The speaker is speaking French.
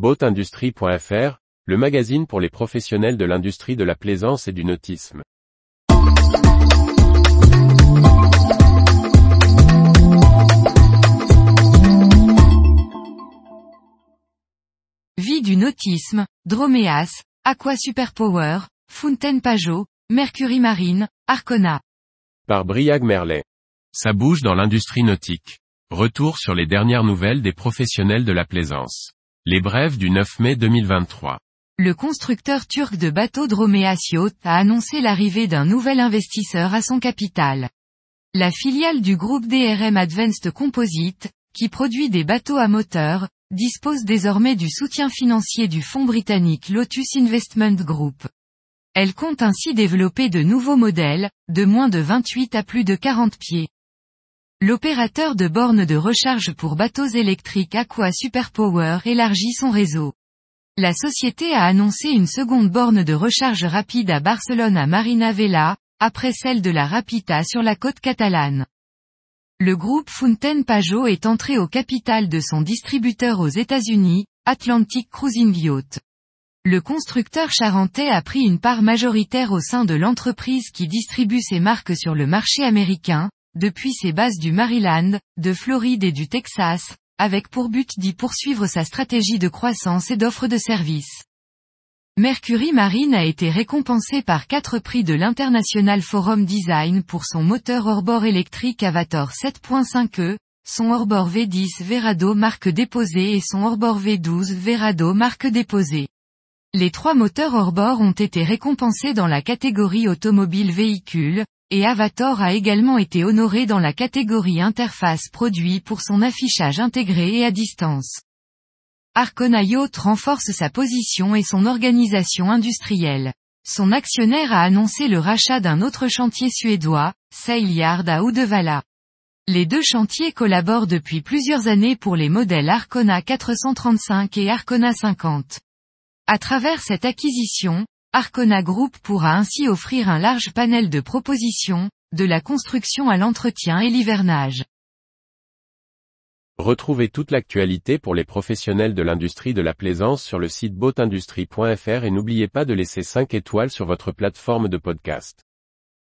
Boatindustrie.fr, le magazine pour les professionnels de l'industrie de la plaisance et du nautisme. Vie du nautisme, Droméas, Aqua Superpower, Fountaine Pajot, Mercury Marine, Arcona. Par Briag Merlet. Ça bouge dans l'industrie nautique. Retour sur les dernières nouvelles des professionnels de la plaisance. Les brèves du 9 mai 2023. Le constructeur turc de bateaux Dromeas Yacht a annoncé l'arrivée d'un nouvel investisseur à son capital. La filiale du groupe DRM Advanced Composite, qui produit des bateaux à moteur, dispose désormais du soutien financier du fonds britannique Lotus Investment Group. Elle compte ainsi développer de nouveaux modèles, de moins de 28 à plus de 40 pieds. L'opérateur de bornes de recharge pour bateaux électriques Aqua Superpower élargit son réseau. La société a annoncé une seconde borne de recharge rapide à Barcelone à Marina Vella, après celle de la Rapita sur la côte catalane. Le groupe Fountaine Pajot est entré au capital de son distributeur aux États-Unis, Atlantic Cruising Yacht. Le constructeur charentais a pris une part majoritaire au sein de l'entreprise qui distribue ses marques sur le marché américain, depuis ses bases du Maryland, de Floride et du Texas, avec pour but d'y poursuivre sa stratégie de croissance et d'offre de services. Mercury Marine a été récompensé par quatre prix de l'International Forum Design pour son moteur hors-bord électrique Avator 7.5e, son hors-bord V10 Verado marque déposée et son hors-bord V12 Verado marque déposée. Les trois moteurs hors-bord ont été récompensés dans la catégorie automobile véhicule, et Avator a également été honoré dans la catégorie interface produit pour son affichage intégré et à distance. Arcona Yacht renforce sa position et son organisation industrielle. Son actionnaire a annoncé le rachat d'un autre chantier suédois, Sail Yard à Uddevalla. Les deux chantiers collaborent depuis plusieurs années pour les modèles Arcona 435 et Arcona 50. À travers cette acquisition, Arcona Group pourra ainsi offrir un large panel de propositions, de la construction à l'entretien et l'hivernage. Retrouvez toute l'actualité pour les professionnels de l'industrie de la plaisance sur le site boatindustrie.fr et n'oubliez pas de laisser 5 étoiles sur votre plateforme de podcast.